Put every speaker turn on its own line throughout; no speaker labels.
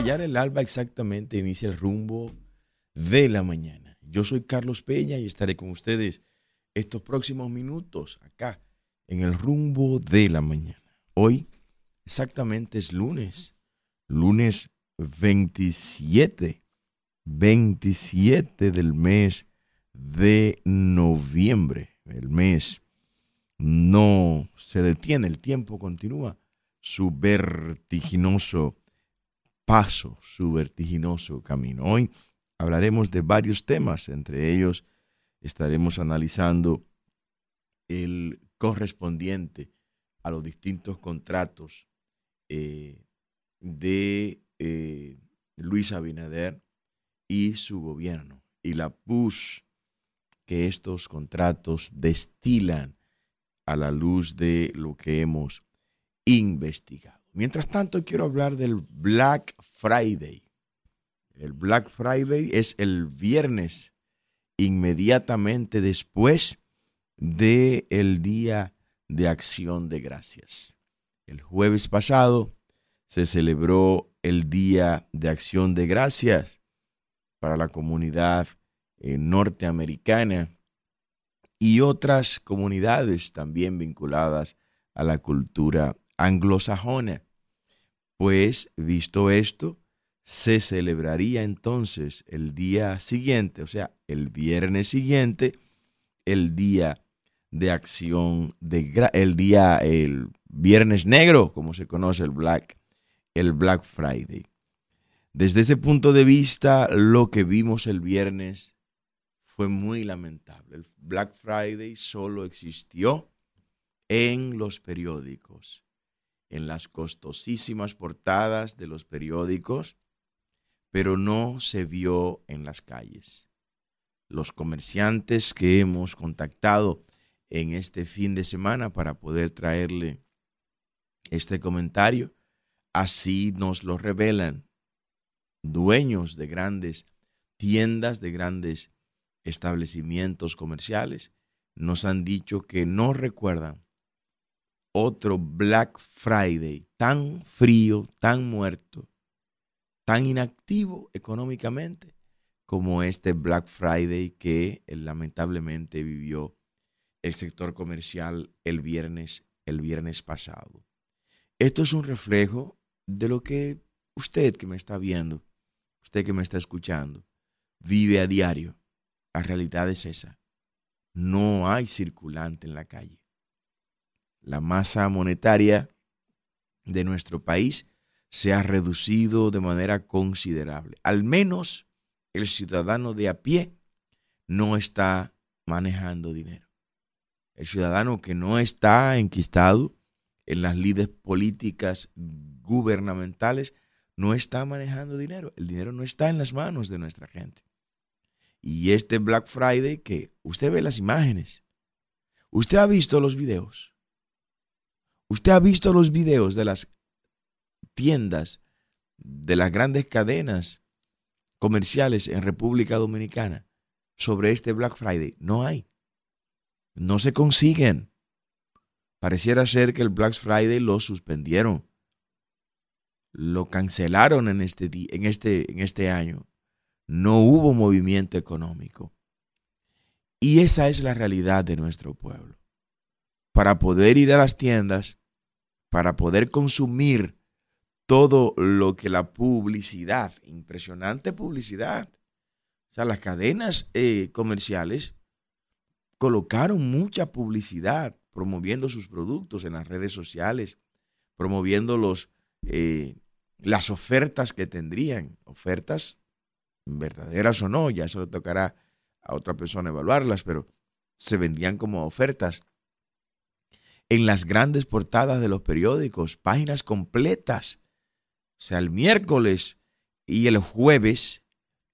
Rayar el alba exactamente inicia el rumbo de la mañana. Yo soy Carlos Peña y estaré con ustedes estos próximos minutos acá en el rumbo de la mañana. Hoy exactamente es lunes, lunes 27, 27 del mes de noviembre. El mes no se detiene, el tiempo continúa su vertiginoso paso, su vertiginoso camino. Hoy hablaremos de varios temas, entre ellos estaremos analizando el correspondiente a los distintos contratos eh, de eh, Luis Abinader y su gobierno y la pus que estos contratos destilan a la luz de lo que hemos investigado. Mientras tanto, quiero hablar del Black Friday. El Black Friday es el viernes inmediatamente después del el Día de Acción de Gracias. El jueves pasado se celebró el Día de Acción de Gracias para la comunidad eh, norteamericana y otras comunidades también vinculadas a la cultura anglosajona. Pues, visto esto, se celebraría entonces el día siguiente, o sea, el viernes siguiente, el día de acción de el día el viernes negro, como se conoce el Black el Black Friday. Desde ese punto de vista, lo que vimos el viernes fue muy lamentable. El Black Friday solo existió en los periódicos, en las costosísimas portadas de los periódicos, pero no se vio en las calles. Los comerciantes que hemos contactado en este fin de semana para poder traerle este comentario, así nos lo revelan dueños de grandes tiendas, de grandes establecimientos comerciales, nos han dicho que no recuerdan otro Black Friday tan frío, tan muerto, tan inactivo económicamente como este Black Friday que eh, lamentablemente vivió el sector comercial el viernes, el viernes pasado. Esto es un reflejo de lo que usted que me está viendo, usted que me está escuchando, vive a diario. La realidad es esa. No hay circulante en la calle la masa monetaria de nuestro país se ha reducido de manera considerable. Al menos el ciudadano de a pie no está manejando dinero. El ciudadano que no está enquistado en las líderes políticas gubernamentales no está manejando dinero. El dinero no está en las manos de nuestra gente. Y este Black Friday que usted ve las imágenes, usted ha visto los videos, Usted ha visto los videos de las tiendas, de las grandes cadenas comerciales en República Dominicana sobre este Black Friday. No hay. No se consiguen. Pareciera ser que el Black Friday lo suspendieron. Lo cancelaron en este, en este, en este año. No hubo movimiento económico. Y esa es la realidad de nuestro pueblo. Para poder ir a las tiendas, para poder consumir todo lo que la publicidad, impresionante publicidad, o sea, las cadenas eh, comerciales colocaron mucha publicidad promoviendo sus productos en las redes sociales, promoviendo los, eh, las ofertas que tendrían, ofertas verdaderas o no, ya eso le tocará a otra persona evaluarlas, pero se vendían como ofertas en las grandes portadas de los periódicos, páginas completas. O sea, el miércoles y el jueves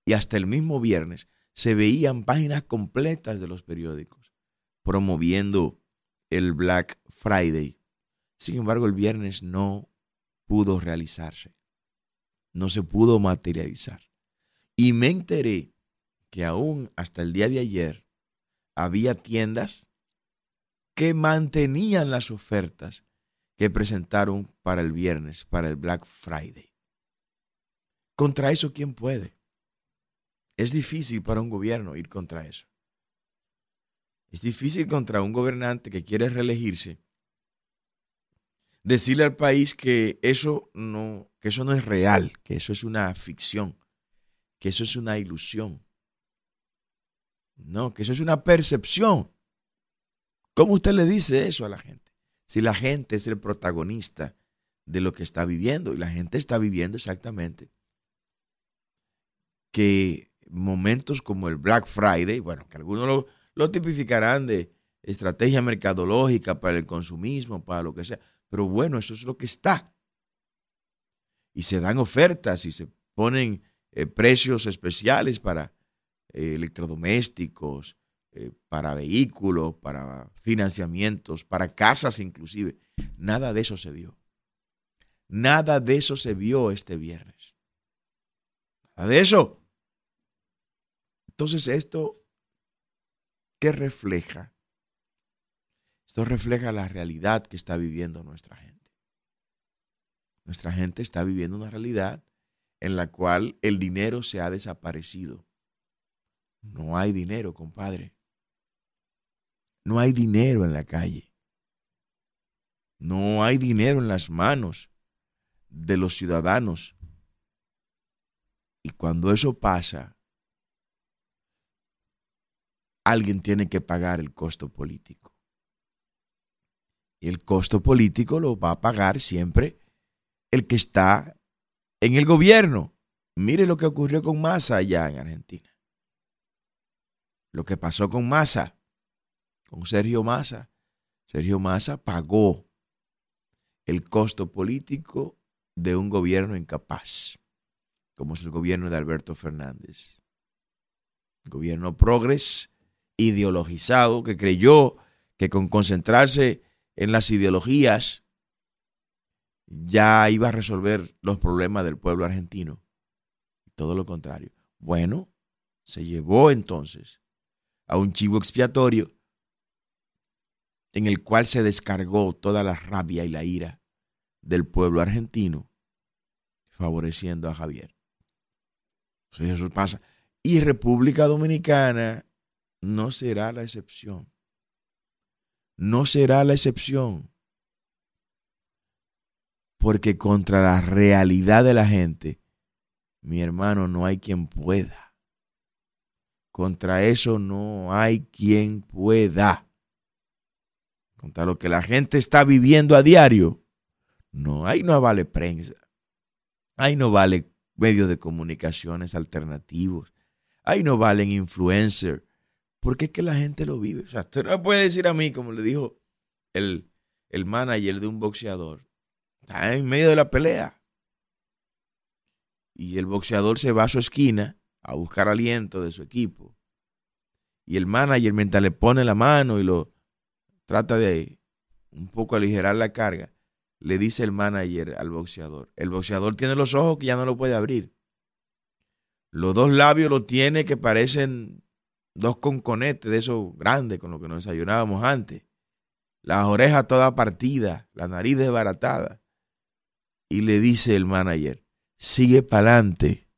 y hasta el mismo viernes se veían páginas completas de los periódicos promoviendo el Black Friday. Sin embargo, el viernes no pudo realizarse. No se pudo materializar. Y me enteré que aún hasta el día de ayer había tiendas que mantenían las ofertas que presentaron para el viernes, para el Black Friday. Contra eso, ¿quién puede? Es difícil para un gobierno ir contra eso. Es difícil contra un gobernante que quiere reelegirse decirle al país que eso no, que eso no es real, que eso es una ficción, que eso es una ilusión. No, que eso es una percepción. ¿Cómo usted le dice eso a la gente? Si la gente es el protagonista de lo que está viviendo y la gente está viviendo exactamente que momentos como el Black Friday, bueno, que algunos lo, tipificarán de estrategia mercadológica para el consumismo, para lo que sea, pero bueno, eso es lo que está. Y se dan ofertas y se ponen eh, precios especiales para eh, electrodomésticos, eh, para vehículos, para financiamientos, para casas inclusive. Nada de eso se vio. Nada de eso se vio este viernes. Nada de eso. Entonces esto, ¿qué refleja? Esto refleja la realidad que está viviendo nuestra gente. Nuestra gente está viviendo una realidad en la cual el dinero se ha desaparecido. No hay dinero, compadre. No hay dinero en la calle. No hay dinero en las manos de los ciudadanos. Y cuando eso pasa, alguien tiene que pagar el costo político. Y el costo político lo va a pagar siempre el que está en el gobierno. Mire lo que ocurrió con Massa allá en Argentina. Lo que pasó con Massa, con Sergio Massa. Sergio Massa pagó el costo político de un gobierno incapaz, como es el gobierno de Alberto Fernández. gobierno progres, ideologizado, que creyó que con concentrarse en las ideologías ya iba a resolver los problemas del pueblo argentino. Todo lo contrario. Bueno, se llevó entonces a un chivo expiatorio en el cual se descargó toda la rabia y la ira del pueblo argentino, favoreciendo a Javier. Eso pasa. Y República Dominicana no será la excepción no será la excepción. Porque contra la realidad de la gente, mi hermano, no hay quien pueda. Contra eso no hay quien pueda. Lo que la gente está viviendo a diario, no, ahí no vale prensa. Ahí no vale medios de comunicaciones alternativos. Ahí no valen influencers porque es que la gente lo vive. O sea, usted no puede decir a mí, como le dijo el, el manager de un boxeador, está en medio de la pelea. Y el boxeador se va a su esquina a buscar aliento de su equipo. Y el manager, mientras le pone la mano y lo trata de un poco aligerar la carga, le dice el manager al boxeador. El boxeador tiene los ojos que ya no lo puede abrir. Los dos labios lo tiene que parecen dos conconetes de esos grandes con los que nos desayunábamos antes, las orejas todas partidas, la nariz desbaratada. Y le dice el manager, sigue para adelante,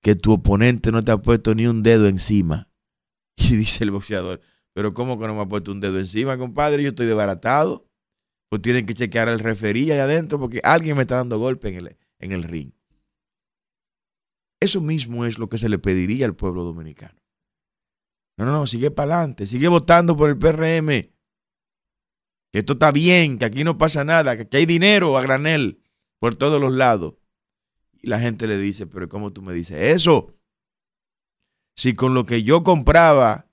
que tu oponente no te ha puesto ni un dedo encima. Y dice el boxeador, pero ¿cómo que no me ha puesto un dedo encima, compadre? Yo estoy desbaratado. Pues tienen que chequear al referí ahí adentro porque alguien me está dando golpe en el, en el ring. Eso mismo es lo que se le pediría al pueblo dominicano. No, no, no, sigue para adelante, sigue votando por el PRM. Que esto está bien, que aquí no pasa nada, que aquí hay dinero a granel por todos los lados. Y la gente le dice, pero ¿cómo tú me dices eso? Si con lo que yo compraba,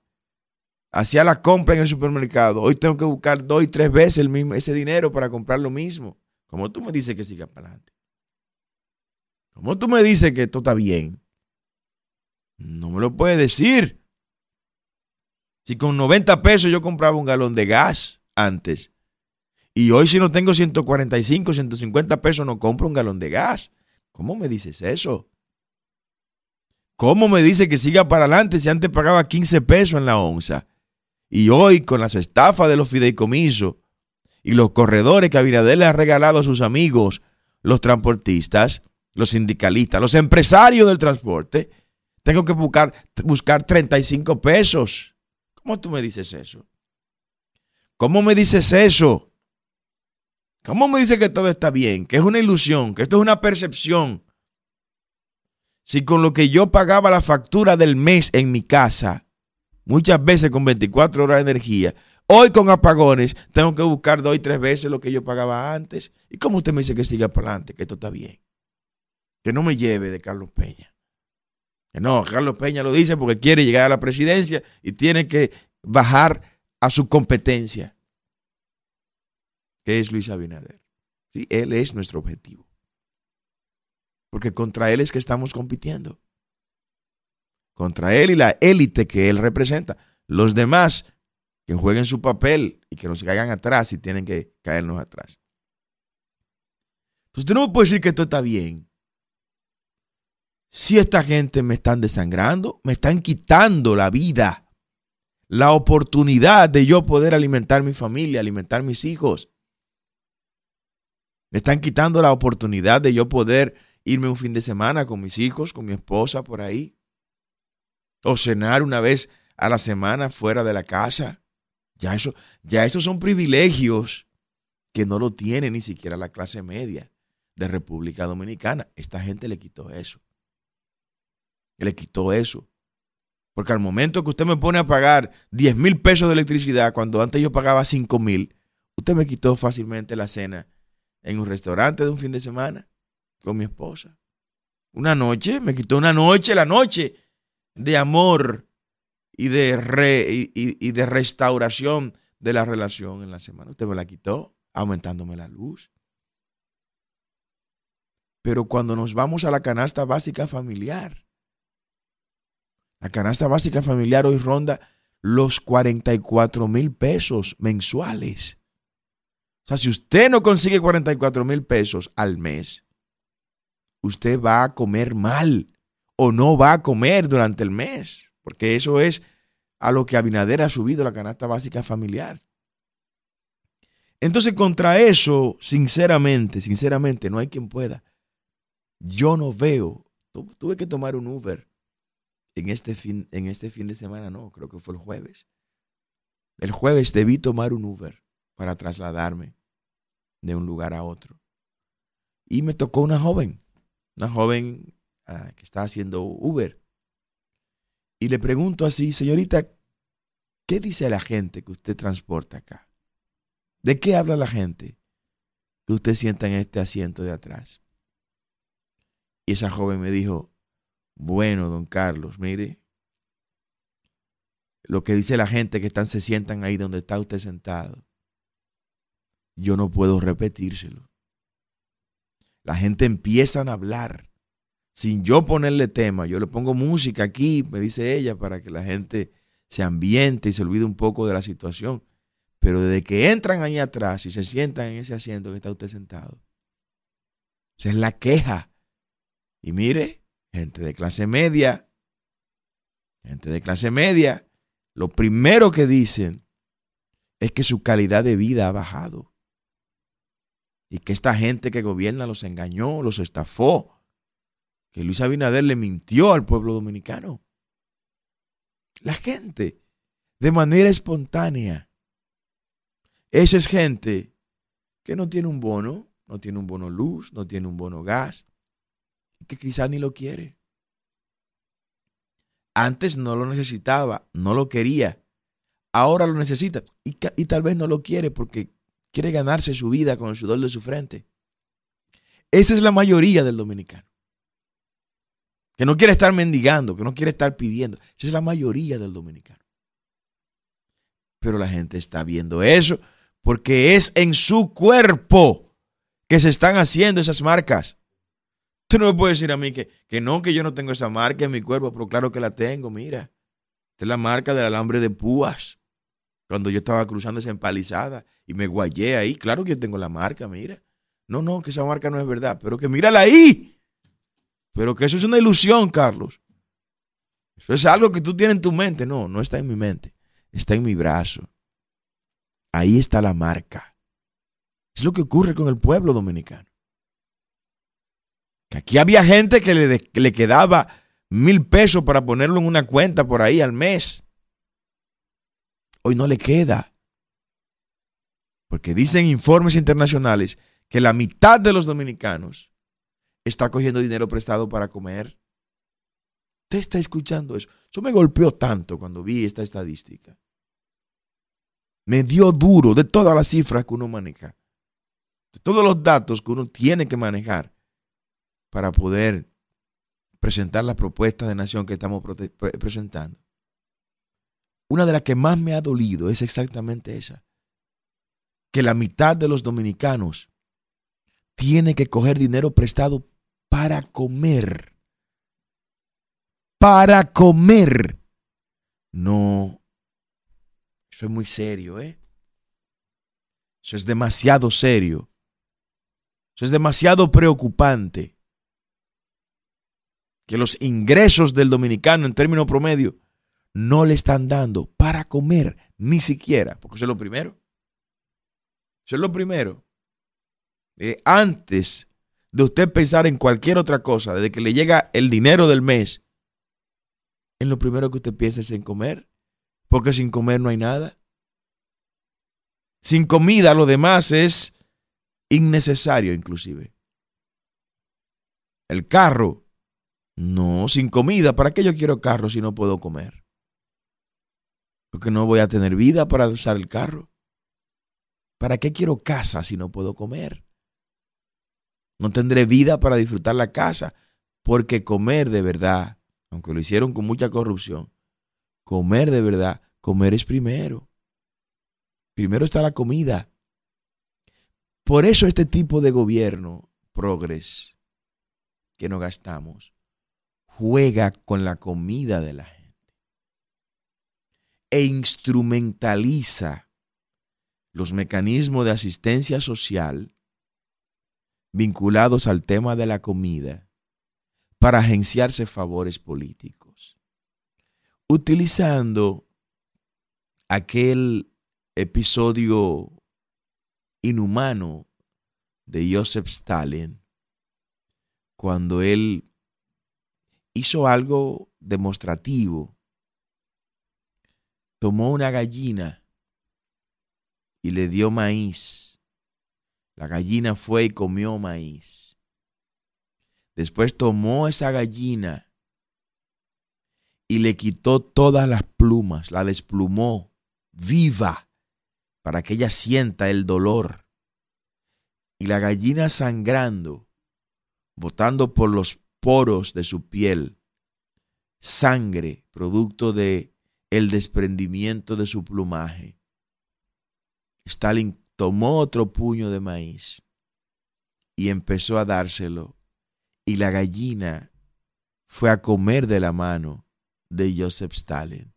hacía la compra en el supermercado, hoy tengo que buscar dos y tres veces el mismo, ese dinero para comprar lo mismo. ¿Cómo tú me dices que siga para adelante? ¿Cómo tú me dices que esto está bien? No me lo puedes decir. Si con 90 pesos yo compraba un galón de gas antes, y hoy si no tengo 145, 150 pesos no compro un galón de gas. ¿Cómo me dices eso? ¿Cómo me dice que siga para adelante si antes pagaba 15 pesos en la onza? Y hoy con las estafas de los fideicomisos y los corredores que Abinader le ha regalado a sus amigos, los transportistas, los sindicalistas, los empresarios del transporte, tengo que buscar, buscar 35 pesos. ¿Cómo tú me dices eso? ¿Cómo me dices eso? ¿Cómo me dices que todo está bien? Que es una ilusión, que esto es una percepción. Si con lo que yo pagaba la factura del mes en mi casa, muchas veces con 24 horas de energía, hoy con apagones tengo que buscar dos y tres veces lo que yo pagaba antes. ¿Y cómo usted me dice que siga para adelante, que esto está bien? Que no me lleve de Carlos Peña. Que no, Carlos Peña lo dice porque quiere llegar a la presidencia y tiene que bajar a su competencia, que es Luis Abinader. ¿Sí? Él es nuestro objetivo. Porque contra él es que estamos compitiendo. Contra él y la élite que él representa. Los demás que jueguen su papel y que nos caigan atrás y tienen que caernos atrás. Entonces usted no me puede decir que esto está bien. Si esta gente me están desangrando, me están quitando la vida la oportunidad de yo poder alimentar mi familia, alimentar mis hijos. Me están quitando la oportunidad de yo poder irme un fin de semana con mis hijos, con mi esposa por ahí. O cenar una vez a la semana fuera de la casa. Ya eso, ya esos son privilegios que no lo tiene ni siquiera la clase media de República Dominicana. Esta gente le quitó eso. Le quitó eso. Porque al momento que usted me pone a pagar 10 mil pesos de electricidad, cuando antes yo pagaba 5 mil, usted me quitó fácilmente la cena en un restaurante de un fin de semana con mi esposa. Una noche, me quitó una noche, la noche de amor y de, y de restauración de la relación en la semana. Usted me la quitó aumentándome la luz. Pero cuando nos vamos a la canasta básica familiar, la canasta básica familiar hoy ronda los 44 mil pesos mensuales. O sea, si usted no consigue 44 mil pesos al mes, usted va a comer mal o no va a comer durante el mes, porque eso es a lo que Abinader ha subido la canasta básica familiar. Entonces, contra eso, sinceramente, sinceramente, no hay quien pueda. Yo no veo, tuve que tomar un Uber en este fin, en este fin de semana, no, creo que fue el jueves. El jueves debí tomar un Uber para trasladarme de un lugar a otro. Y me tocó una joven, una joven ah, que está haciendo Uber. Y le pregunto así, señorita, ¿qué dice la gente que usted transporta acá? ¿De qué habla la gente que usted sienta en este asiento de atrás? Y esa joven me dijo, bueno, don Carlos, mire, lo que dice la gente que están, se sientan ahí donde está usted sentado, yo no puedo repetírselo. La gente empieza a hablar sin yo ponerle tema. Yo le pongo música aquí, me dice ella, para que la gente se ambiente y se olvide un poco de la situación. Pero desde que entran ahí atrás y se sientan en ese asiento que está usted sentado, esa es la queja. Y mire, gente de clase media, gente de clase media, lo primero que dicen es que su calidad de vida ha bajado. Y que esta gente que gobierna los engañó, los estafó. Que Luis Abinader le mintió al pueblo dominicano. La gente, de manera espontánea. Esa es gente que no tiene un bono, no tiene un bono luz, no tiene un bono gas, que quizás ni lo quiere. Antes no lo necesitaba, no lo quería. Ahora lo necesita y, y, tal vez no lo quiere porque quiere ganarse su vida con el sudor de su frente. Esa es la mayoría del dominicano. Que no quiere estar mendigando, que no quiere estar pidiendo. Esa es la mayoría del dominicano. Pero la gente está viendo eso porque es en su cuerpo que se están haciendo esas marcas. Tú no me puedes decir a mí que, que no, que yo no tengo esa marca en mi cuerpo, pero claro que la tengo, mira. Esta es la marca del alambre de púas. Cuando yo estaba cruzando esa empalizada y me guayé ahí, claro que yo tengo la marca, mira. No, no, que esa marca no es verdad, pero que mírala ahí. Pero que eso es una ilusión, Carlos. Eso es algo que tú tienes en tu mente. No, no está en mi mente. Está en mi brazo. Ahí está la marca. Es lo que ocurre con el pueblo dominicano. Que aquí había gente que le, que le quedaba mil pesos para ponerlo en una cuenta por ahí al mes. Hoy no le queda. Porque dicen informes internacionales que la mitad de los dominicanos está cogiendo dinero prestado para comer. Usted está escuchando eso. Eso me golpeó tanto cuando vi esta estadística. Me dio duro de todas las cifras que uno maneja. De todos los datos que uno tiene que manejar para poder presentar la propuesta de nación que estamos presentando. Una de las que más me ha dolido es exactamente esa. Que la mitad de los dominicanos tiene que coger dinero prestado para comer. Para comer. No. Eso es muy serio, ¿eh? Eso es demasiado serio. Eso es demasiado preocupante. Que los ingresos del dominicano en términos promedio no le están dando para comer, ni siquiera, porque eso es lo primero. Eso es lo primero. Eh, antes de usted pensar en cualquier otra cosa, desde que le llega el dinero del mes, en lo primero que usted piensa es en comer, porque sin comer no hay nada. Sin comida lo demás es innecesario inclusive. El carro, no, sin comida, ¿para qué yo quiero carro si no puedo comer? Porque no voy a tener vida para usar el carro. ¿Para qué quiero casa si no puedo comer? No tendré vida para disfrutar la casa, porque comer de verdad, aunque lo hicieron con mucha corrupción, comer de verdad, comer es primero. Primero está la comida. Por eso este tipo de gobierno, progres, que no gastamos, juega con la comida de la gente e instrumentaliza los mecanismos de asistencia social vinculados al tema de la comida para agenciarse favores políticos, utilizando aquel episodio inhumano de Joseph Stalin, cuando él hizo algo demostrativo, tomó una gallina y le dio maíz la gallina fue y comió maíz. Después tomó esa gallina y le quitó todas las plumas, la desplumó viva para que ella sienta el dolor. Y la gallina sangrando, botando por los poros de su piel, sangre producto de el desprendimiento de su plumaje. Stalin tomó otro puño de maíz y empezó a dárselo. Y la gallina fue a comer de la mano de Joseph Stalin.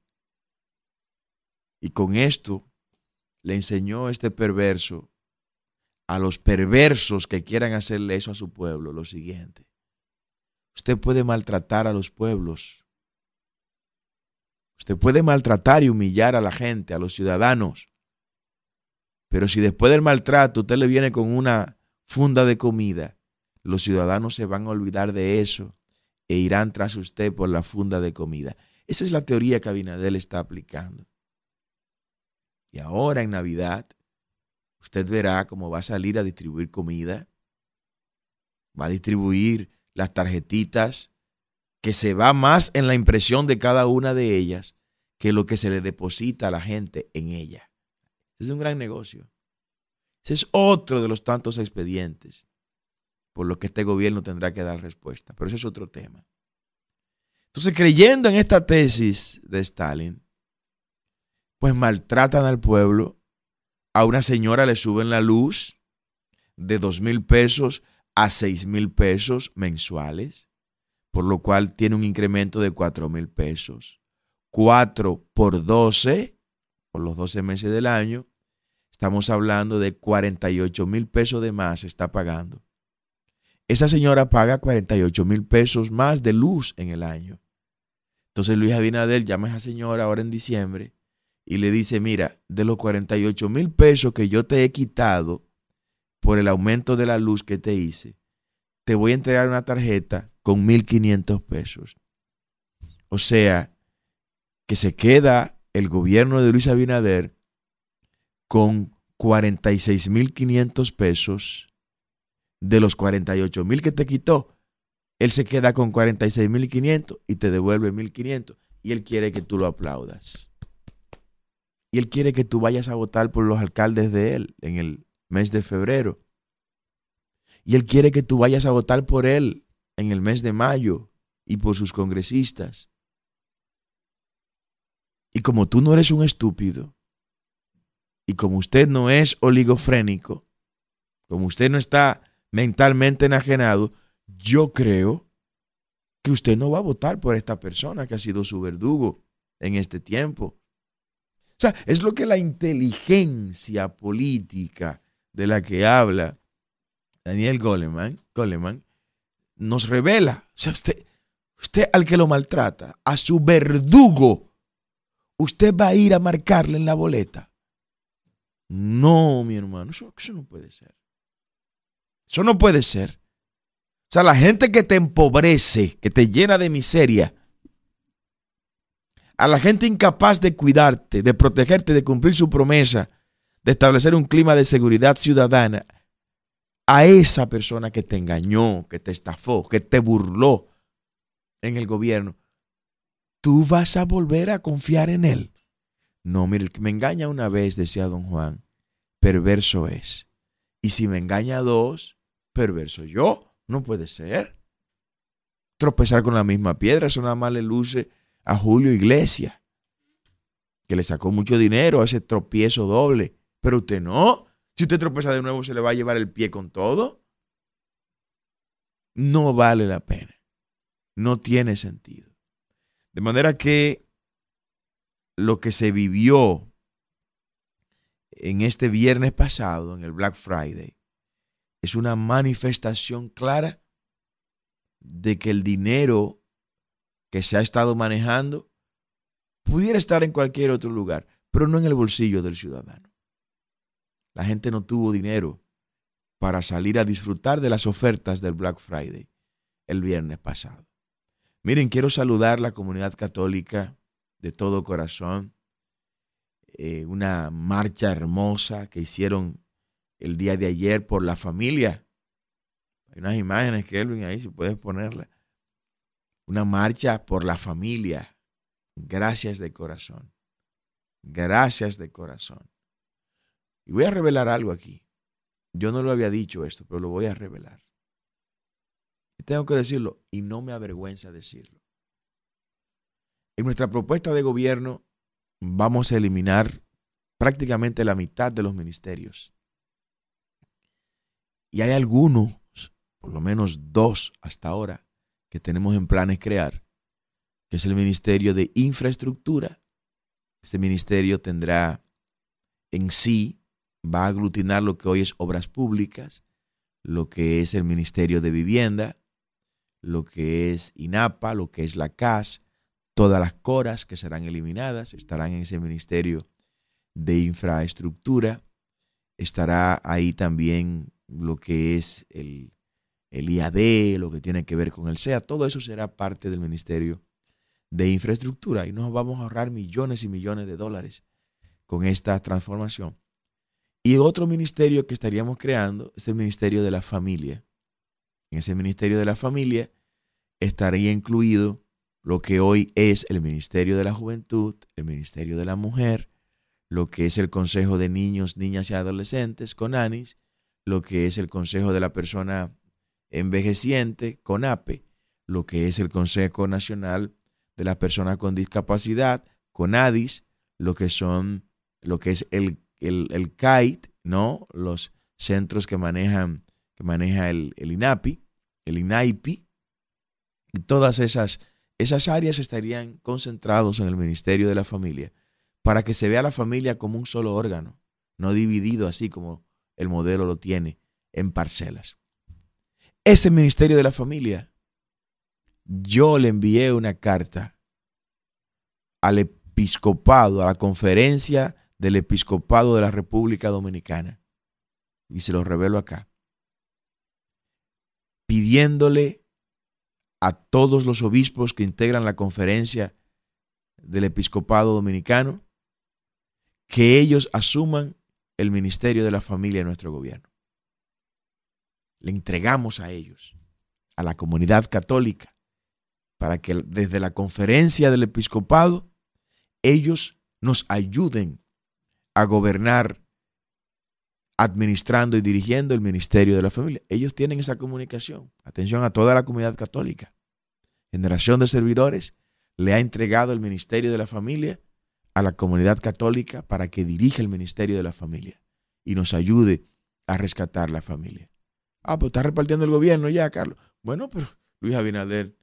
Y con esto le enseñó este perverso a los perversos que quieran hacerle eso a su pueblo lo siguiente. Usted puede maltratar a los pueblos. Usted puede maltratar y humillar a la gente, a los ciudadanos. Pero si después del maltrato usted le viene con una funda de comida, los ciudadanos se van a olvidar de eso e irán tras usted por la funda de comida. Esa es la teoría que Abinadel está aplicando. Y ahora en Navidad, usted verá cómo va a salir a distribuir comida, va a distribuir las tarjetitas, que se va más en la impresión de cada una de ellas que lo que se le deposita a la gente en ella. Es un gran negocio. Ese es otro de los tantos expedientes por los que este gobierno tendrá que dar respuesta. Pero ese es otro tema. Entonces, creyendo en esta tesis de Stalin, pues maltratan al pueblo. A una señora le suben la luz de dos mil pesos a seis mil pesos mensuales, por lo cual tiene un incremento de cuatro mil pesos. Cuatro por doce, por los doce meses del año, Estamos hablando de 48 mil pesos de más está pagando. Esa señora paga 48 mil pesos más de luz en el año. Entonces Luis Abinader llama a esa señora ahora en diciembre y le dice, mira, de los 48 mil pesos que yo te he quitado por el aumento de la luz que te hice, te voy a entregar una tarjeta con 1.500 pesos. O sea, que se queda el gobierno de Luis Abinader con 46.500 pesos de los 48.000 que te quitó. Él se queda con 46.500 y te devuelve 1.500 y él quiere que tú lo aplaudas. Y él quiere que tú vayas a votar por los alcaldes de él en el mes de febrero. Y él quiere que tú vayas a votar por él en el mes de mayo y por sus congresistas. Y como tú no eres un estúpido, y como usted no es oligofrénico, como usted no está mentalmente enajenado, yo creo que usted no va a votar por esta persona que ha sido su verdugo en este tiempo. O sea, es lo que la inteligencia política de la que habla Daniel Goleman, Goleman nos revela. O sea, usted, usted al que lo maltrata, a su verdugo, usted va a ir a marcarle en la boleta. No, mi hermano, eso, no puede ser. Eso no puede ser. O sea, la gente que te empobrece, que te llena de miseria, a la gente incapaz de cuidarte, de protegerte, de cumplir su promesa, de establecer un clima de seguridad ciudadana, a esa persona que te engañó, que te estafó, que te burló en el gobierno, tú vas a volver a confiar en él. No, mire, el que me engaña una vez, decía don Juan, perverso es. Y si me engaña dos, perverso yo. No puede ser. Tropezar con la misma piedra, eso nada más le luce a Julio Iglesias, que le sacó mucho dinero a ese tropiezo doble. Pero usted no. Si usted tropeza de nuevo, se le va a llevar el pie con todo. No vale la pena. No tiene sentido. De manera que lo que se vivió en este viernes pasado, en el Black Friday, es una manifestación clara de que el dinero que se ha estado manejando pudiera estar en cualquier otro lugar, pero no en el bolsillo del ciudadano. La gente no tuvo dinero para salir a disfrutar de las ofertas del Black Friday el viernes pasado. Miren, quiero saludar la comunidad católica de todo corazón. Eh, una marcha hermosa que hicieron el día de ayer por la familia. Hay unas imágenes, Kelvin, ahí si puedes ponerla. Una marcha por la familia. Gracias de corazón. Gracias de corazón. Y voy a revelar algo aquí. Yo no lo había dicho esto, pero lo voy a revelar. Tengo que decirlo y no me avergüenza decirlo. En nuestra propuesta de gobierno vamos a eliminar prácticamente la mitad de los ministerios. Y hay algunos, por lo menos dos hasta ahora, que tenemos en planes crear, que es el Ministerio de Infraestructura. Este ministerio tendrá en sí, va a aglutinar lo que hoy es obras públicas, lo que es el Ministerio de Vivienda, lo que es INAPA, lo que es la CAS, todas las coras que serán eliminadas estarán en ese Ministerio de Infraestructura. Estará ahí también lo que es el, el IAD, lo que tiene que ver con el SEA, todo eso será parte del Ministerio de Infraestructura y nos vamos a ahorrar millones y millones de dólares con esta transformación. Y otro ministerio que estaríamos creando es el Ministerio de la Familia. En ese Ministerio de la Familia estaría incluido lo que hoy es el Ministerio de la Juventud, el Ministerio de la Mujer, lo que es el Consejo de Niños, Niñas y Adolescentes, con ANIS, lo que es el Consejo de la Persona Envejeciente, CONAPE, lo que es el Consejo Nacional de las Personas con Discapacidad, CONADIS, lo que son, lo que es el, el, CAIT, ¿no? Los centros que manejan, que maneja el, el INAPI, el INAIPI, y todas esas, esas áreas estarían concentrados en el Ministerio de la Familia para que se vea la familia como un solo órgano, no dividido así como el modelo lo tiene en parcelas. Ese ministerio de la familia, yo le envié una carta al episcopado, a la conferencia del episcopado de la República Dominicana, y se lo revelo acá, pidiéndole a todos los obispos que integran la conferencia del episcopado dominicano que ellos asuman el ministerio de la familia en nuestro gobierno. Le entregamos a ellos, a la comunidad católica, para que desde la conferencia del episcopado ellos nos ayuden a gobernar administrando y dirigiendo el ministerio de la familia. Ellos tienen esa comunicación. Atención a toda la comunidad católica. Generación de servidores le ha entregado el ministerio de la familia a la comunidad católica para que dirija el ministerio de la familia y nos ayude a rescatar la familia. Ah, pues está repartiendo el gobierno ya, Carlos. Bueno, pero Luis Abinader,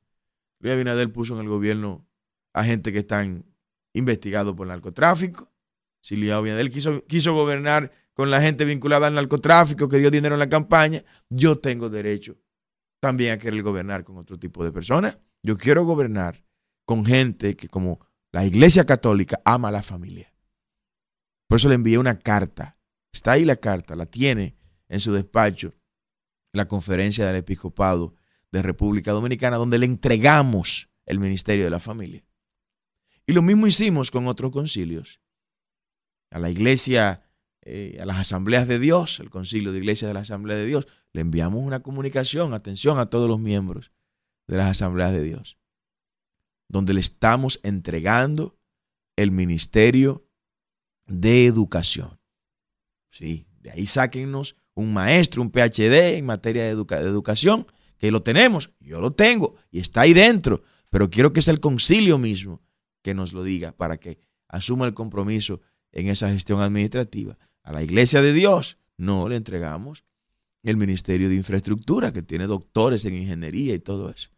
Luis Abinader puso en el gobierno a gente que están investigados por narcotráfico. Si Luis Abinader quiso, quiso gobernar con la gente vinculada al narcotráfico que dio dinero en la campaña, yo tengo derecho también a querer gobernar con otro tipo de personas. Yo quiero gobernar con gente que como la Iglesia Católica ama a la familia. Por eso le envié una carta. Está ahí la carta, la tiene en su despacho la conferencia del episcopado de República Dominicana, donde le entregamos el ministerio de la familia. Y lo mismo hicimos con otros concilios. A la iglesia eh, a las asambleas de Dios, el concilio de iglesias de la asamblea de Dios, le enviamos una comunicación, atención a todos los miembros de las asambleas de Dios, donde le estamos entregando el ministerio de educación. Sí, de ahí sáquennos un maestro, un PhD en materia de, de educación, que lo tenemos, yo lo tengo y está ahí dentro, pero quiero que sea el concilio mismo que nos lo diga para que asuma el compromiso en esa gestión administrativa a la iglesia de Dios, no le entregamos el Ministerio de Infraestructura, que tiene doctores en ingeniería y todo eso.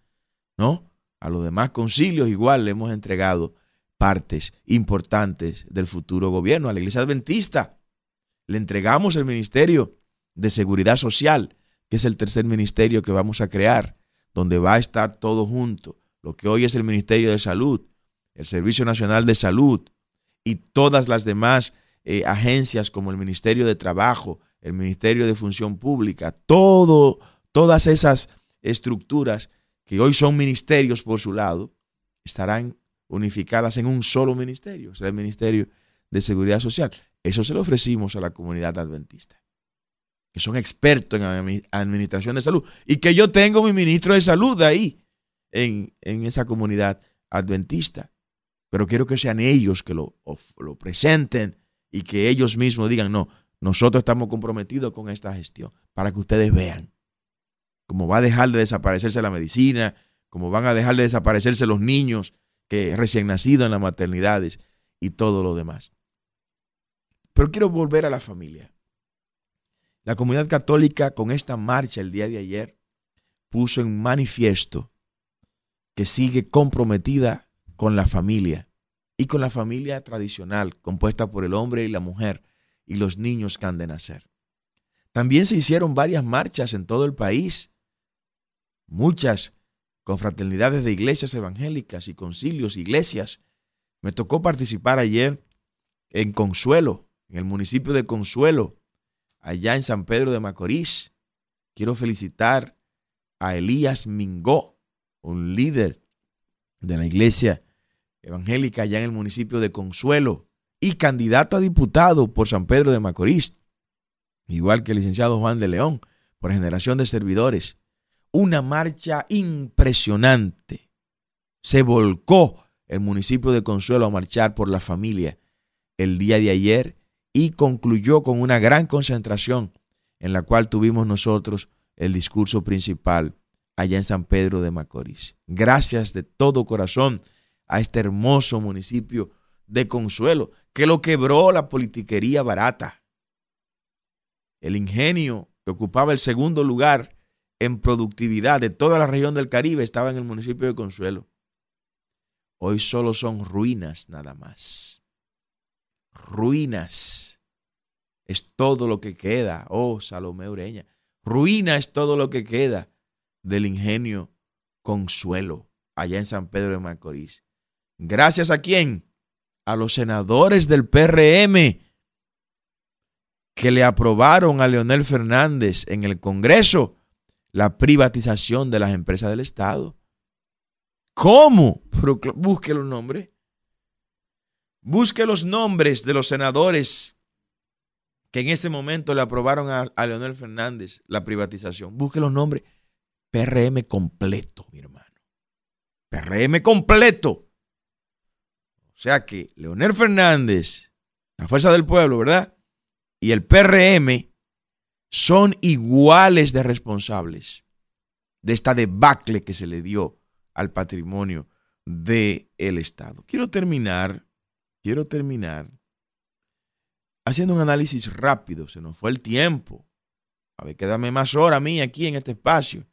No, a los demás concilios igual le hemos entregado partes importantes del futuro gobierno. A la iglesia adventista le entregamos el Ministerio de Seguridad Social, que es el tercer ministerio que vamos a crear, donde va a estar todo junto. Lo que hoy es el Ministerio de Salud, el Servicio Nacional de Salud y todas las demás eh, agencias como el Ministerio de Trabajo, el Ministerio de Función Pública, todo, todas esas estructuras que hoy son ministerios por su lado, estarán unificadas en un solo ministerio, o sea, el Ministerio de Seguridad Social. Eso se lo ofrecimos a la comunidad adventista, que son expertos en administración de salud y que yo tengo mi ministro de salud ahí, en, esa comunidad adventista. Pero quiero que sean ellos que lo, lo presenten y que ellos mismos digan, no, nosotros estamos comprometidos con esta gestión, para que ustedes vean cómo va a dejar de desaparecerse la medicina, cómo van a dejar de desaparecerse los niños que recién nacidos en las maternidades y todo lo demás. Pero quiero volver a la familia. La comunidad católica con esta marcha el día de ayer puso en manifiesto que sigue comprometida con la familia y con la familia tradicional compuesta por el hombre y la mujer y los niños que han de nacer. También se hicieron varias marchas en todo el país, muchas confraternidades de iglesias evangélicas y concilios, iglesias. Me tocó participar ayer en Consuelo, en el municipio de Consuelo, allá en San Pedro de Macorís. Quiero felicitar a Elías Mingó, un líder de la iglesia evangélica allá en el municipio de Consuelo y candidato a diputado por San Pedro de Macorís, igual que el licenciado Juan de León, por generación de servidores. Una marcha impresionante. Se volcó el municipio de Consuelo a marchar por la familia el día de ayer y concluyó con una gran concentración en la cual tuvimos nosotros el discurso principal allá en San Pedro de Macorís. Gracias de todo corazón a este hermoso municipio de Consuelo, que lo quebró la politiquería barata. El ingenio que ocupaba el segundo lugar en productividad de toda la región del Caribe estaba en el municipio de Consuelo. Hoy solo son ruinas nada más. Ruinas es todo lo que queda. Oh, Salomé Ureña. Ruina es todo lo que queda del ingenio Consuelo allá en San Pedro de Macorís. Gracias a quién? A los senadores del PRM que le aprobaron a Leonel Fernández en el Congreso la privatización de las empresas del Estado. ¿Cómo? busque los nombres. Busque los nombres de los senadores que en ese momento le aprobaron a, Leonel Fernández la privatización. Busque los nombres. PRM completo, mi hermano. PRM completo. O sea que Leonel Fernández, la Fuerza del Pueblo, ¿verdad? Y el PRM son iguales de responsables de esta debacle que se le dio al patrimonio del Estado. Quiero terminar, quiero terminar haciendo un análisis rápido. Se nos fue el tiempo. A ver, quédame más hora a mí aquí en este espacio.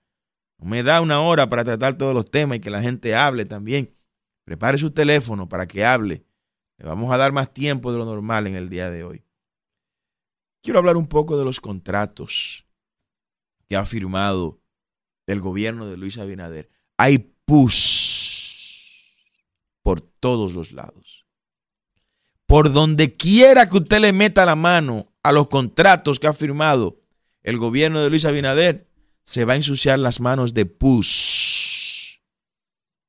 Me da una hora para tratar todos los temas y que la gente hable también. Prepare su teléfono para que hable. Le vamos a dar más tiempo de lo normal en el día de hoy. Quiero hablar un poco de los contratos que ha firmado el gobierno de Luis Abinader. Hay pus por todos los lados. Por donde quiera que usted le meta la mano a los contratos que ha firmado el gobierno de Luis Abinader, se va a ensuciar las manos de pus.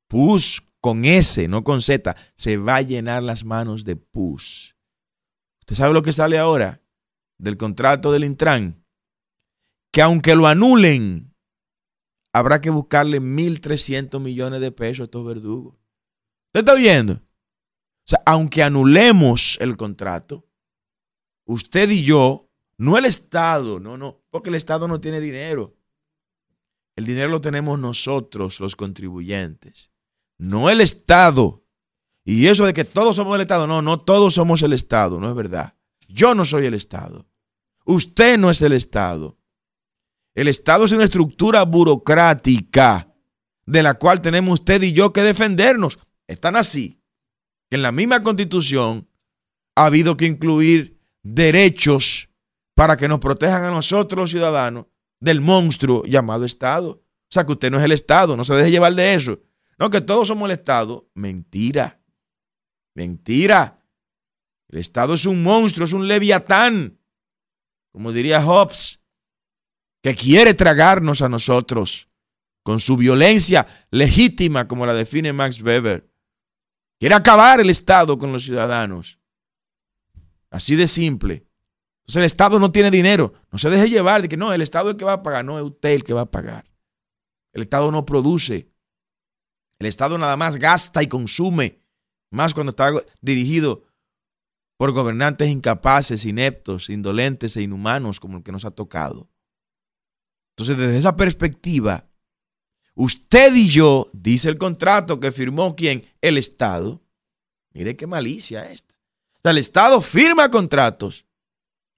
Pus con S, no con Z. Se va a llenar las manos de pus. ¿Usted sabe lo que sale ahora del contrato del Intran? Que aunque lo anulen, habrá que buscarle 1.300 millones de pesos a estos verdugos. ¿Usted está viendo? O sea, aunque anulemos el contrato, usted y yo, no el Estado, no, no, porque el Estado no tiene dinero. El dinero lo tenemos nosotros, los contribuyentes, no el Estado. Y eso de que todos somos el Estado, no, no todos somos el Estado, no es verdad. Yo no soy el Estado. Usted no es el Estado. El Estado es una estructura burocrática de la cual tenemos usted y yo que defendernos. Están así. En la misma constitución ha habido que incluir derechos para que nos protejan a nosotros los ciudadanos del monstruo llamado Estado. O sea, que usted no es el Estado, no se deje llevar de eso. No, que todos somos el Estado. Mentira. Mentira. El Estado es un monstruo, es un leviatán, como diría Hobbes, que quiere tragarnos a nosotros con su violencia legítima, como la define Max Weber. Quiere acabar el Estado con los ciudadanos. Así de simple. Entonces el Estado no tiene dinero. No se deje llevar de que no, el Estado es el que va a pagar. No, es usted el que va a pagar. El Estado no produce. El Estado nada más gasta y consume. Más cuando está dirigido por gobernantes incapaces, ineptos, indolentes e inhumanos como el que nos ha tocado. Entonces, desde esa perspectiva, usted y yo, dice el contrato que firmó quién? El Estado. Mire qué malicia esta. el Estado firma contratos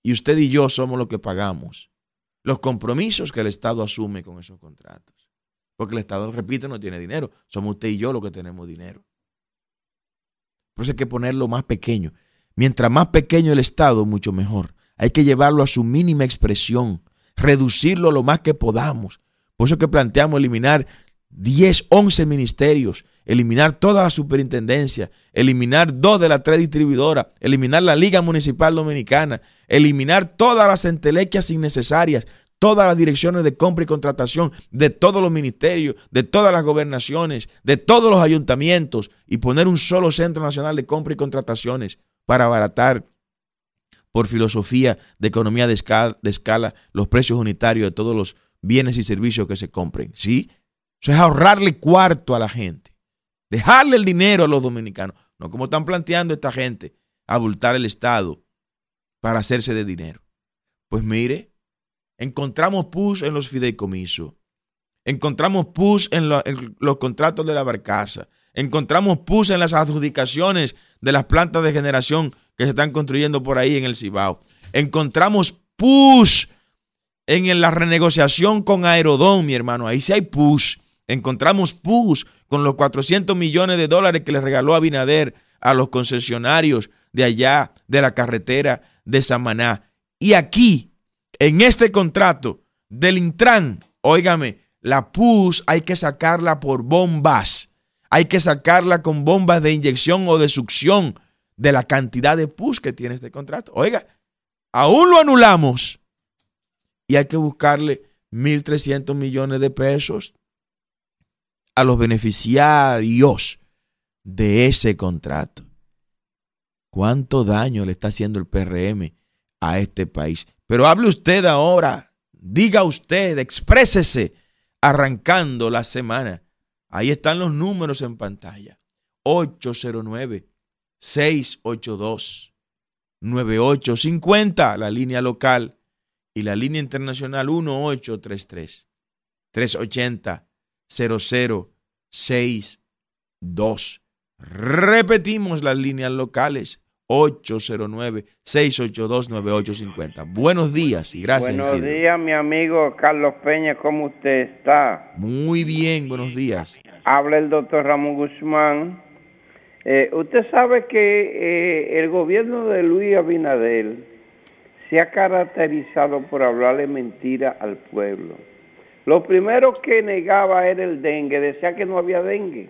y usted y yo somos los que pagamos los compromisos que el Estado asume con esos contratos. Porque el Estado, repite, no tiene dinero. Somos usted y yo los que tenemos dinero. Por eso hay que ponerlo más pequeño. Mientras más pequeño el Estado, mucho mejor. Hay que llevarlo a su mínima expresión, reducirlo lo más que podamos. Por eso que planteamos eliminar 10, 11 ministerios, eliminar toda la superintendencia, eliminar dos de las tres distribuidoras, eliminar la Liga Municipal Dominicana, eliminar todas las entelequias innecesarias, todas las direcciones de compra y contratación de todos los ministerios, de todas las gobernaciones, de todos los ayuntamientos y poner un solo centro nacional de compra y contrataciones para abaratar por filosofía de economía de escala, los precios unitarios de todos los bienes y servicios que se compren. ¿Sí? Eso es ahorrarle cuarto a la gente. Dejarle el dinero a los dominicanos. No como están planteando esta gente, abultar el Estado para hacerse de dinero. Pues mire, encontramos push en los fideicomisos. Encontramos push en, los contratos de la barcaza. Encontramos push en las adjudicaciones de las plantas de generación que se están construyendo por ahí en el Cibao. Encontramos push en la renegociación con Aerodón, mi hermano. Ahí sí hay push. Encontramos push con los 400 millones de dólares que le regaló Abinader a los concesionarios de allá de la carretera de Samaná. Y aquí, en este contrato del Intran, óigame, la PUS hay que sacarla por bombas. Hay que sacarla con bombas de inyección o de succión de la cantidad de PUS que tiene este contrato. Oiga, aún lo anulamos y hay que buscarle 1.300 millones de pesos a los beneficiarios de ese contrato. ¿Cuánto daño le está haciendo el PRM a este país? Pero hable usted ahora, diga usted, exprésese arrancando la semana. Ahí están los números en pantalla. 809 682 9850, la línea local y la línea internacional 1833 380 0062. Repetimos las líneas locales 809-682-9850. Buenos días y gracias.
Buenos días, mi amigo Carlos Peña, ¿cómo usted está?
Muy bien, buenos días.
Habla el doctor Ramón Guzmán. Eh, usted sabe que eh, el gobierno de Luis Abinadel se ha caracterizado por hablarle mentira al pueblo. Lo primero que negaba era el dengue, decía que no había dengue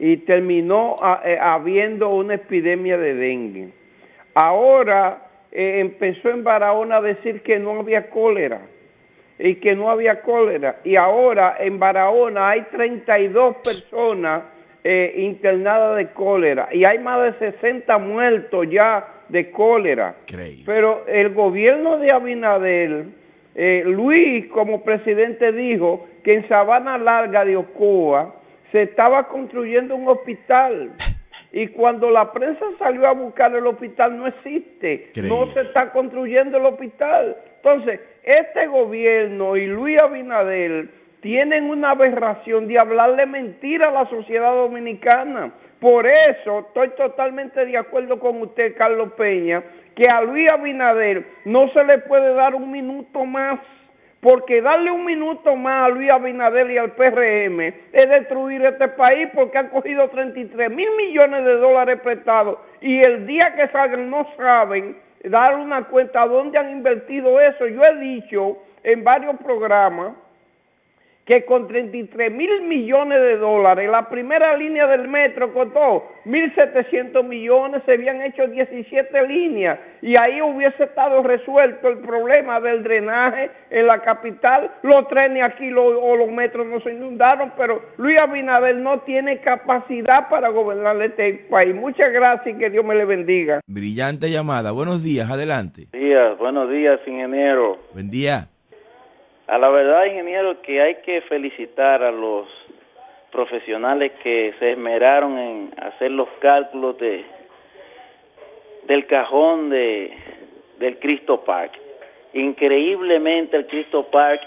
y terminó ah, eh, habiendo una epidemia de dengue. Ahora eh, empezó en Barahona a decir que no había cólera y que no había cólera. Y ahora en Barahona hay 32 personas eh, internadas de cólera y hay más de 60 muertos ya de cólera. Pero el gobierno de Abinadel, eh, Luis como presidente dijo que en Sabana Larga de Ocoa se estaba construyendo un hospital. Y cuando la prensa salió a buscar el hospital, no existe. No se está construyendo el hospital. Entonces, este gobierno y Luis Abinadel tienen una aberración de hablarle mentira a la sociedad dominicana. Por eso estoy totalmente de acuerdo con usted, Carlos Peña, que a Luis Abinader no se le puede dar un minuto más, porque darle un minuto más a Luis Abinader y al PRM es destruir este país porque han cogido 33 mil millones de dólares prestados y el día que salgan no saben dar una cuenta dónde han invertido eso. Yo he dicho en varios programas que con 33 mil millones de dólares, la primera línea del metro costó 1.700 millones, se habían hecho 17 líneas y ahí hubiese estado resuelto el problema del drenaje en la capital. Los trenes aquí o los metros no se inundaron, pero Luis Abinader no tiene capacidad para gobernar este país. Muchas gracias y que Dios me le bendiga.
Brillante llamada. Buenos días, adelante.
Buenos días, buenos días, ingeniero.
Buen día.
A la verdad, ingeniero, que hay que felicitar a los profesionales que se esmeraron en hacer los cálculos de del cajón de del Cristo Park. Increíblemente el Cristo Park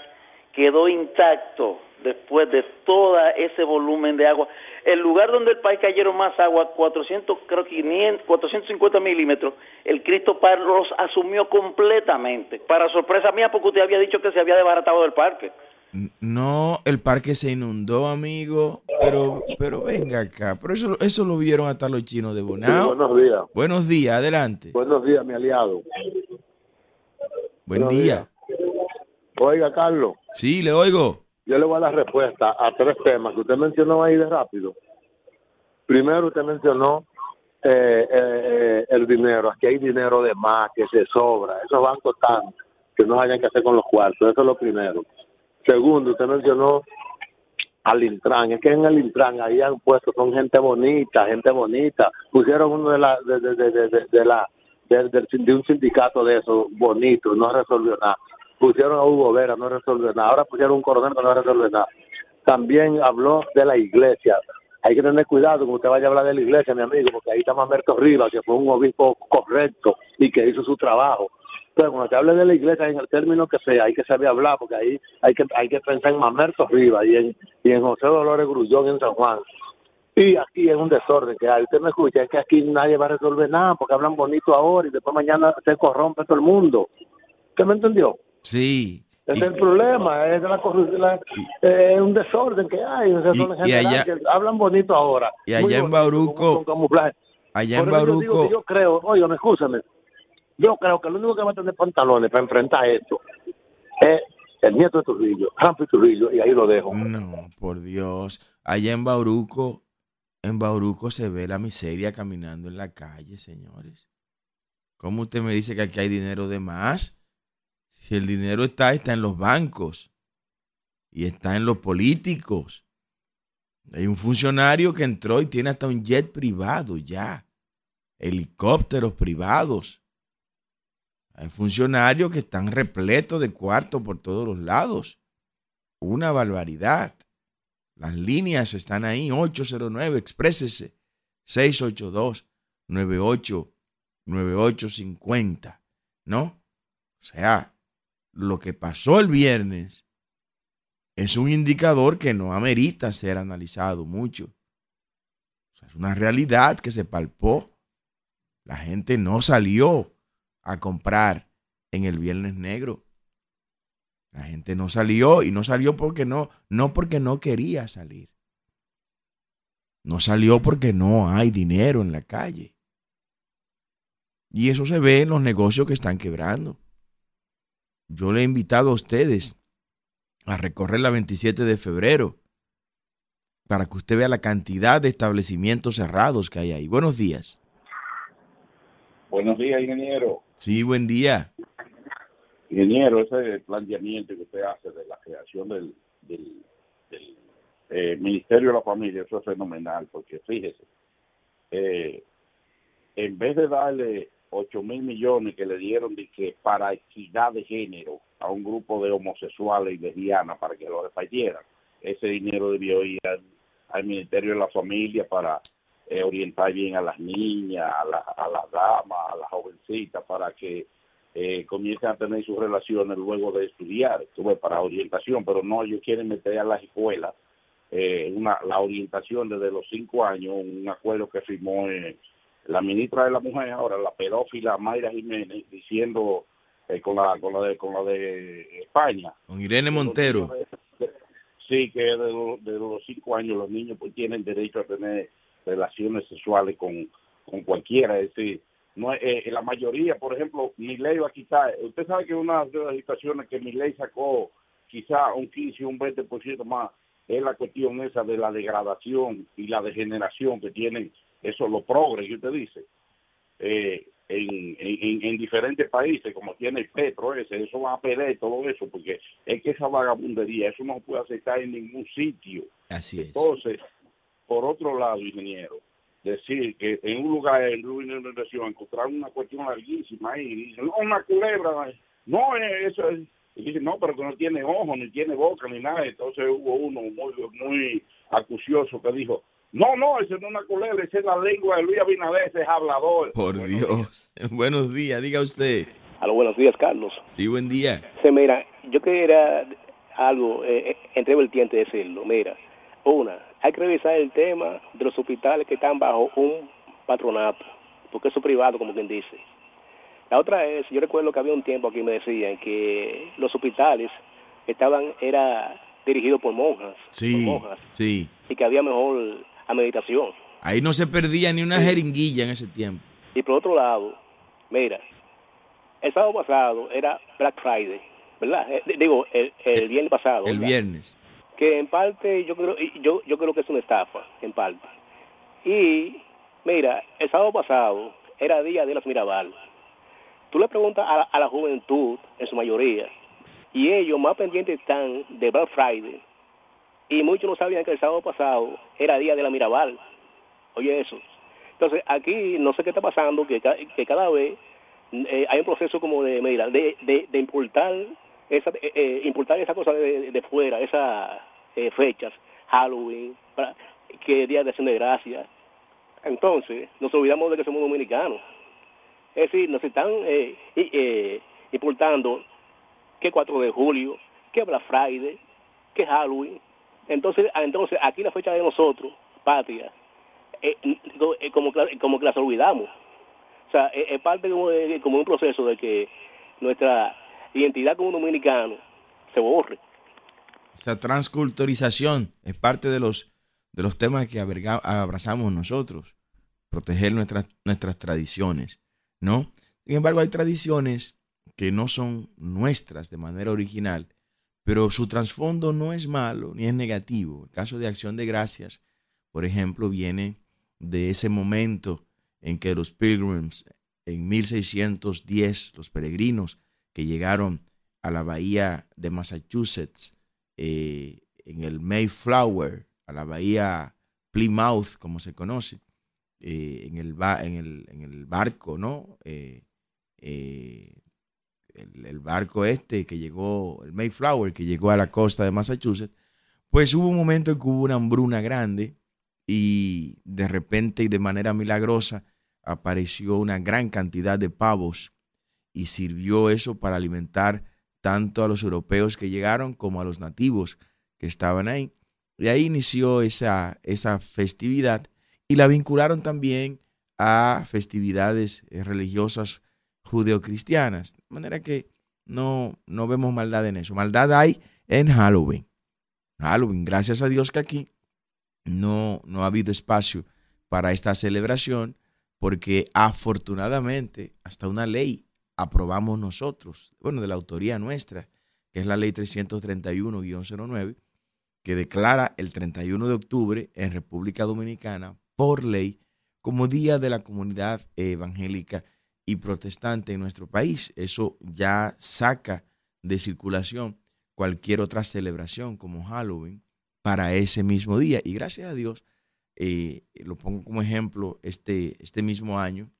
quedó intacto después de todo ese volumen de agua el lugar donde el país cayeron más agua, 400, creo que 500, 450 milímetros, el Cristo Par los asumió completamente. Para sorpresa mía, porque usted había dicho que se había desbaratado del parque.
No, el parque se inundó, amigo, pero pero venga acá, pero eso, eso lo vieron hasta los chinos de Bonao.
buenos días.
Buenos días, adelante.
Buenos días, mi aliado.
Buen día.
Oiga, Carlos.
Sí, le oigo
yo le voy a dar respuesta a tres temas que usted mencionó ahí de rápido. Primero, usted mencionó eh, eh, el dinero. Aquí hay dinero de más, que se sobra. Esos bancos están que no hayan que hacer con los cuartos. Eso es lo primero. Segundo, usted mencionó al Intran. Es que en el Intran ahí han puesto, son gente bonita, gente bonita. Pusieron uno de la, de, de, de, de la, de, de, un sindicato de esos bonitos, no resolvió nada pusieron a Hugo Vera, no resolvió nada. Ahora pusieron un coronel, no resolvió nada. También habló de la iglesia. Hay que tener cuidado cuando usted vaya a hablar de la iglesia, mi amigo, porque ahí está Mamerto Rivas, que fue un obispo correcto y que hizo su trabajo. Pero cuando se hable de la iglesia, en el término que sea, hay que saber hablar, porque ahí hay que hay que pensar en Mamerto Rivas y en, y en José Dolores Grullón en San Juan. Y aquí es un desorden que hay. Usted me escucha, es que aquí nadie va a resolver nada porque hablan bonito ahora y después mañana se corrompe todo el mundo. ¿Usted me entendió?
Sí.
es el problema, es la corrupción, es un desorden que hay.
y, allá,
hablan bonito ahora.
Y allá en Bauruco. allá en Bauruco.
Yo, creo, oye, escúchame. Yo creo que el único que va a tener pantalones para enfrentar esto es el nieto de Trujillo, Rampi Trujillo, y ahí lo dejo.
No, por Dios. Allá en Bauruco, en Bauruco se ve la miseria caminando en la calle, señores. ¿Cómo usted me dice que aquí hay dinero de más? Si el dinero está, está en los bancos. y está en los políticos. Hay un funcionario que entró y tiene hasta un jet privado ya, helicópteros privados. Hay funcionarios que están repletos de cuartos por todos los lados. Una barbaridad. Las líneas están ahí, 809, exprésese, 682 98 9850, ¿no? O sea, lo que pasó el viernes es un indicador que no amerita ser analizado mucho. es una realidad que se palpó. La gente no salió a comprar en el Viernes Negro. La gente no salió y no salió porque no, no porque no quería salir. No salió porque no hay dinero en la calle. Y eso se ve en los negocios que están quebrando. Yo le he invitado a ustedes a recorrer la 27 de febrero para que usted vea la cantidad de establecimientos cerrados que hay ahí. Buenos días.
Buenos días, ingeniero.
Sí, buen día.
Ingeniero, ese planteamiento que usted hace de la creación del, eh, Ministerio de la Familia, eso es fenomenal, porque fíjese, eh, en vez de darle 8 mil millones que le dieron de que para equidad de género a un grupo de homosexuales y lesbianas para que lo repartieran, ese dinero debió ir al, Ministerio de la Familia para eh, orientar bien a las niñas, a, a las damas, a las jovencitas, para que eh, comiencen a tener sus relaciones luego de estudiar, estuve para orientación, pero no, ellos quieren meter a las escuelas eh, una, la orientación desde los cinco años, un acuerdo que firmó eh, la ministra de la Mujer, ahora la pedófila Mayra Jiménez, diciendo eh, con, la, con, la de, con la de España.
Con Irene Montero.
sí, que de, de, los cinco años los niños pues tienen derecho a tener relaciones sexuales con, con cualquiera, es decir, no eh, la mayoría, por ejemplo, mi ley va a quitar, usted sabe que una de las situaciones que mi ley sacó quizá un 15 o un 20% más es la cuestión esa de la degradación y la degeneración que tienen eso lo progres que usted dice eh, en, en, diferentes países como tiene el petro ese eso va a perder todo eso porque es que esa vagabundería eso no puede aceptar en ningún sitio.
Así es.
Entonces por otro lado ingeniero decir que en un lugar en una nación encontrar una cuestión larguísima y dicen, no, una culebra, no, eso es, y dicen, no, pero que no tiene ojo, ni tiene boca, ni nada, entonces hubo uno muy, muy acucioso que dijo, no, no, esa no es una culebra, esa es la lengua de Luis Abinader, ese es hablador.
Por Dios, buenos días, diga usted.
A los buenos días, Carlos.
Sí, buen día.
Sí, mira, yo quería algo eh, eh entre vertiente decirlo, mira, una, hay que revisar el tema de los hospitales que están bajo un patronato, porque eso es privado, como quien dice. La otra es, yo recuerdo que había un tiempo aquí me decían que los hospitales estaban, era dirigido por monjas,
sí,
monjas,
sí.
y que había mejor meditación.
Ahí no se perdía ni una jeringuilla en ese tiempo.
Y por otro lado, mira, el sábado pasado era Black Friday, ¿verdad? Eh, digo, el, el viernes pasado.
El viernes
que en parte yo creo yo yo creo que es una estafa en parte y mira el sábado pasado era día de las Mirabal tú le preguntas a la, juventud en su mayoría y ellos más pendientes están de Black Friday y muchos no sabían que el sábado pasado era día de la Mirabal oye eso entonces aquí no sé qué está pasando que, que cada vez eh, hay un proceso como de mira de, de, de importar esa, eh, eh, importar esa cosa de, de fuera, esas fechas, Halloween, para, que Día de Acción de Gracias. Entonces, nos olvidamos de que somos dominicanos. Es decir, nos están importando que 4 de julio, que Black Friday, que Halloween. Entonces, ah, entonces aquí la fecha de nosotros, patria, eh, eh como, como que las olvidamos. O sea, es parte como, de, un proceso de que nuestra identidad como dominicano se borre.
Esa transculturización es parte de los, de los temas que abrazamos nosotros, proteger nuestras, nuestras tradiciones, ¿no? Sin embargo, hay tradiciones que no son nuestras de manera original, pero su trasfondo no es malo ni es negativo. El caso de Acción de Gracias, por ejemplo, viene de ese momento en que los pilgrims en 1610, los peregrinos, que llegaron a la bahía de Massachusetts eh, en el Mayflower, a la bahía Plymouth, como se conoce, eh, en, el, en, el, en, el, barco, ¿no? Eh, el, barco este que llegó, el Mayflower, que llegó a la costa de Massachusetts, pues hubo un momento en que hubo una hambruna grande y de repente y de manera milagrosa apareció una gran cantidad de pavos y sirvió eso para alimentar tanto a los europeos que llegaron como a los nativos que estaban ahí. Y ahí inició esa, esa festividad y la vincularon también a festividades eh, religiosas judeocristianas. De manera que no, no vemos maldad en eso. Maldad hay en Halloween. Halloween, gracias a Dios que aquí no, no ha habido espacio para esta celebración porque afortunadamente hasta una ley aprobamos nosotros, bueno, de la autoría nuestra, que es la ley 331-09, que declara el 31 de octubre en República Dominicana por ley como Día de la Comunidad Evangélica y Protestante en nuestro país. Eso ya saca de circulación cualquier otra celebración como Halloween para ese mismo día. Y gracias a Dios, eh, lo pongo como ejemplo, este, este mismo año,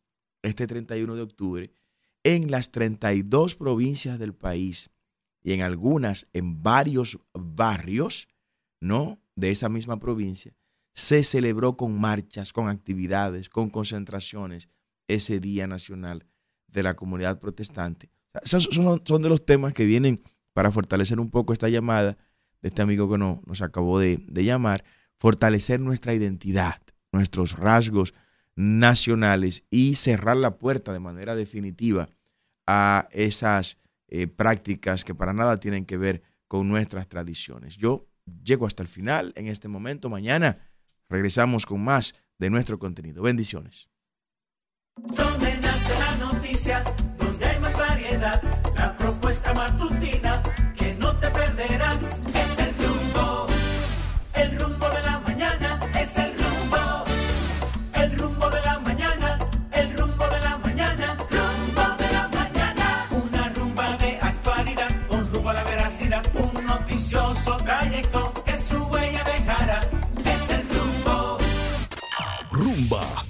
este 31 de octubre, en las 32 provincias del país y en algunas, en varios barrios, ¿no? De esa misma provincia, se celebró con marchas, con actividades, con concentraciones ese Día Nacional de la Comunidad Protestante. son, son de los temas que vienen para fortalecer un poco esta llamada de este amigo que nos acabó de, llamar, fortalecer nuestra identidad, nuestros rasgos nacionales y cerrar la puerta de manera definitiva a esas eh, prácticas que para nada tienen que ver con nuestras tradiciones. Yo llego hasta el final en este momento. Mañana regresamos con más de nuestro contenido. Bendiciones.
Donde nace la noticia, donde hay más variedad, la propuesta matutina que no te perderás.